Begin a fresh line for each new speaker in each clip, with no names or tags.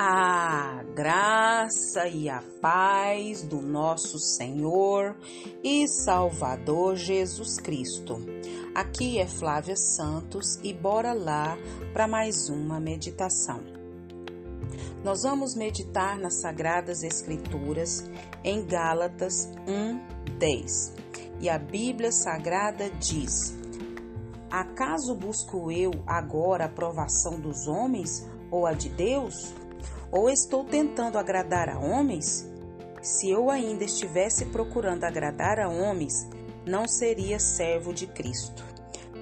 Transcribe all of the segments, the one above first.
A graça e a paz do nosso Senhor e Salvador Jesus Cristo. Aqui é Flávia Santos e bora lá para mais uma meditação. Nós vamos meditar nas Sagradas Escrituras em Gálatas 1:10. E a Bíblia Sagrada diz: Acaso busco eu agora a aprovação dos homens ou a de Deus? Ou estou tentando agradar a homens? Se eu ainda estivesse procurando agradar a homens, não seria servo de Cristo.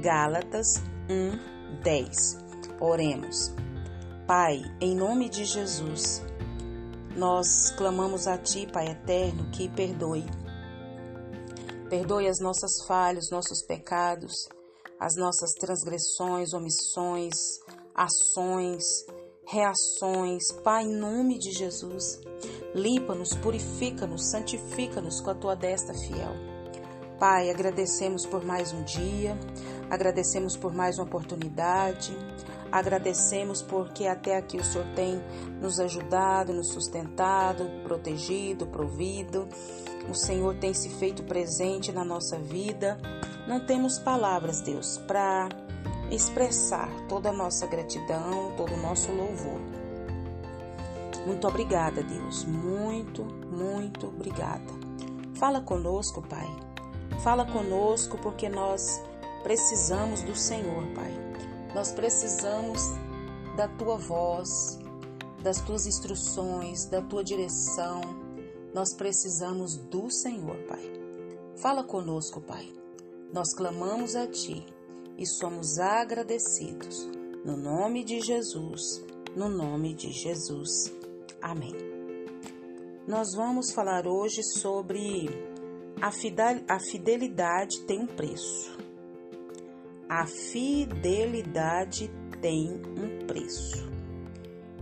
Gálatas 1, 10. Oremos. Pai, em nome de Jesus, nós clamamos a Ti, Pai eterno, que perdoe. Perdoe as nossas falhas, nossos pecados, as nossas transgressões, omissões, ações, reações. Pai, em nome de Jesus, limpa-nos, purifica-nos, santifica-nos com a tua destra fiel. Pai, agradecemos por mais um dia, agradecemos por mais uma oportunidade, agradecemos porque até aqui o Senhor tem nos ajudado, nos sustentado, protegido, provido. O Senhor tem se feito presente na nossa vida. Não temos palavras, Deus, para expressar toda a nossa gratidão, todo o nosso louvor. Muito obrigada, Deus. Muito, muito obrigada. Fala conosco, Pai. Fala conosco porque nós precisamos do Senhor, Pai. Nós precisamos da tua voz, das tuas instruções, da tua direção. Nós precisamos do Senhor, Pai. Fala conosco, Pai. Nós clamamos a Ti e somos agradecidos. No nome de Jesus, no nome de Jesus. Amém. Nós vamos falar hoje sobre a fidelidade tem um preço. A fidelidade tem um preço.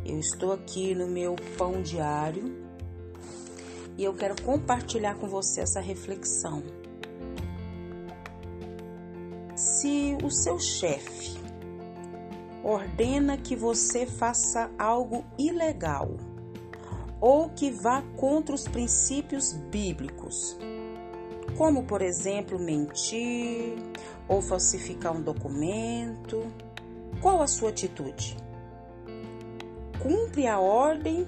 Eu estou aqui no meu pão diário e eu quero compartilhar com você essa reflexão se o seu chefe ordena que você faça algo ilegal ou que vá contra os princípios bíblicos, como por exemplo mentir ou falsificar um documento, qual a sua atitude? Cumpre a ordem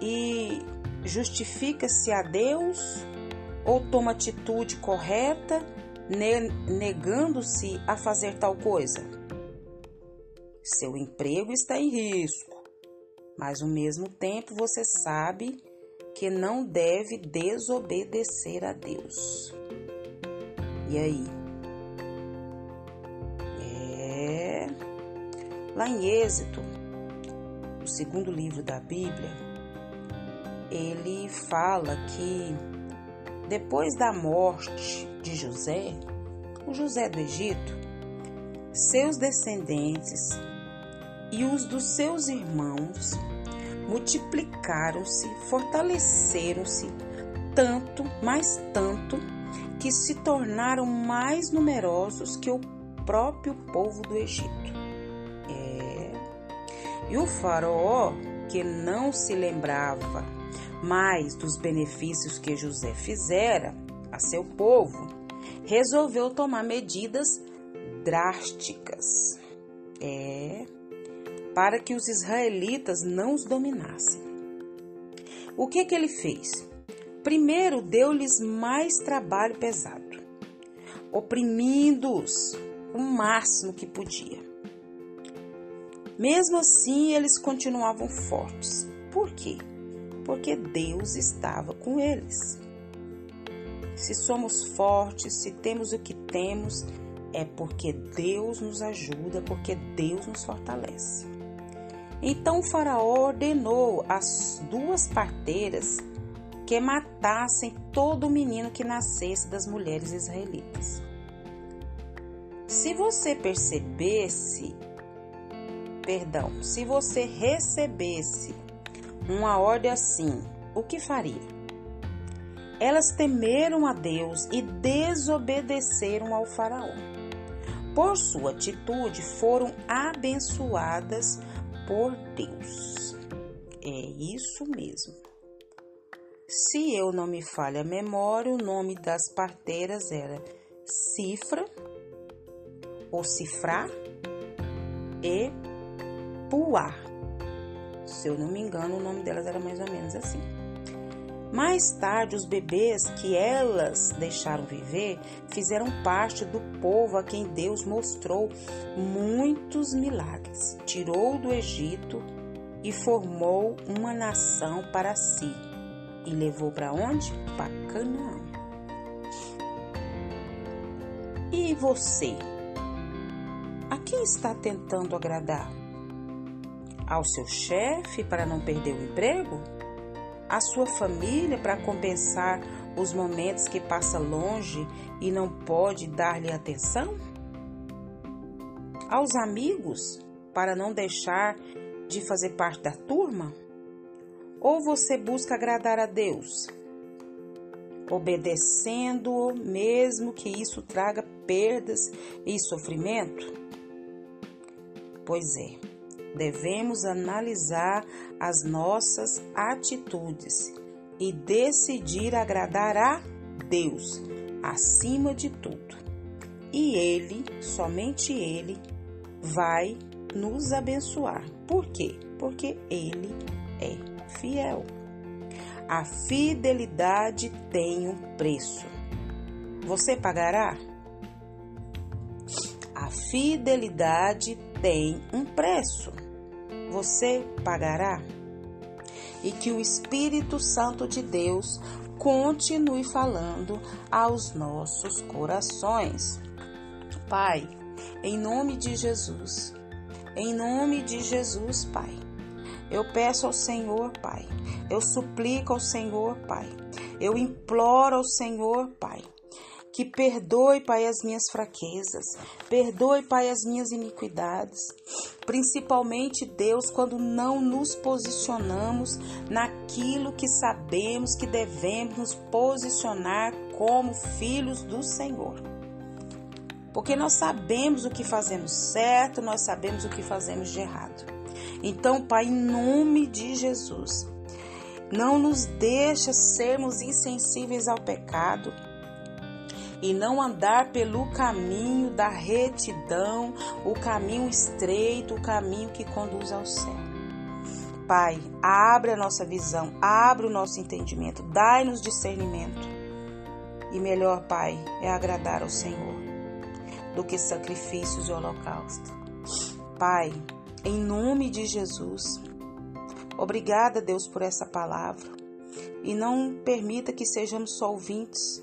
e justifica-se a Deus ou toma atitude correta negando-se a fazer tal coisa? Seu emprego está em risco, mas ao mesmo tempo você sabe que não deve desobedecer a Deus. E aí? É. Lá em Êxito, o segundo livro da Bíblia, ele fala que depois da morte de José, o José do Egito, seus descendentes e os dos seus irmãos multiplicaram-se, fortaleceram-se tanto, mais tanto, que se tornaram mais numerosos que o próprio povo do Egito. É. E o faraó, que não se lembrava mais dos benefícios que José fizera a seu povo, resolveu tomar medidas drásticas é, para que os israelitas não os dominassem. O que, que ele fez? Primeiro, deu-lhes mais trabalho pesado, oprimindo-os o máximo que podia. Mesmo assim, eles continuavam fortes. Por quê? Porque Deus estava com eles. Se somos fortes, se temos o que temos, é porque Deus nos ajuda, porque Deus nos fortalece. Então Faraó ordenou às duas parteiras que matassem todo menino que nascesse das mulheres israelitas. Se você percebesse, perdão, se você recebesse uma ordem assim, o que faria? Elas temeram a Deus e desobedeceram ao Faraó. Por sua atitude, foram abençoadas por Deus. É isso mesmo. Se eu não me falha a memória, o nome das parteiras era Cifra ou Cifrar e Puar. Se eu não me engano, o nome delas era mais ou menos assim. Mais tarde, os bebês que elas deixaram viver fizeram parte do povo a quem Deus mostrou muitos milagres. Tirou do Egito e formou uma nação para si. E levou para onde? Para Canaã. E você? A quem está tentando agradar? Ao seu chefe para não perder o emprego? a sua família para compensar os momentos que passa longe e não pode dar-lhe atenção? Aos amigos para não deixar de fazer parte da turma? Ou você busca agradar a Deus, obedecendo-o, mesmo que isso traga perdas e sofrimento? Pois é, devemos analisar as nossas atitudes e decidir agradar a Deus acima de tudo. E Ele, somente Ele, vai nos abençoar. Por quê? Porque Ele é fiel. A fidelidade tem um preço. Você pagará? A fidelidade tem um preço. Você pagará? E que o Espírito Santo de Deus continue falando aos nossos corações. Pai, em nome de Jesus, em nome de Jesus, Pai, eu peço ao Senhor, Pai, eu suplico ao Senhor, Pai, eu imploro ao Senhor, Pai que perdoe, Pai, as minhas fraquezas, perdoe, Pai, as minhas iniquidades, principalmente, Deus, quando não nos posicionamos naquilo que sabemos que devemos nos posicionar como filhos do Senhor. Porque nós sabemos o que fazemos certo, nós sabemos o que fazemos de errado. Então, Pai, em nome de Jesus, não nos deixa sermos insensíveis ao pecado e não andar pelo caminho da retidão, o caminho estreito, o caminho que conduz ao céu. Pai, abre a nossa visão, abre o nosso entendimento, dai-nos discernimento. E melhor, Pai, é agradar ao Senhor do que sacrifícios e holocausto. Pai, em nome de Jesus, obrigada, Deus, por essa palavra. E não permita que sejamos só ouvintes,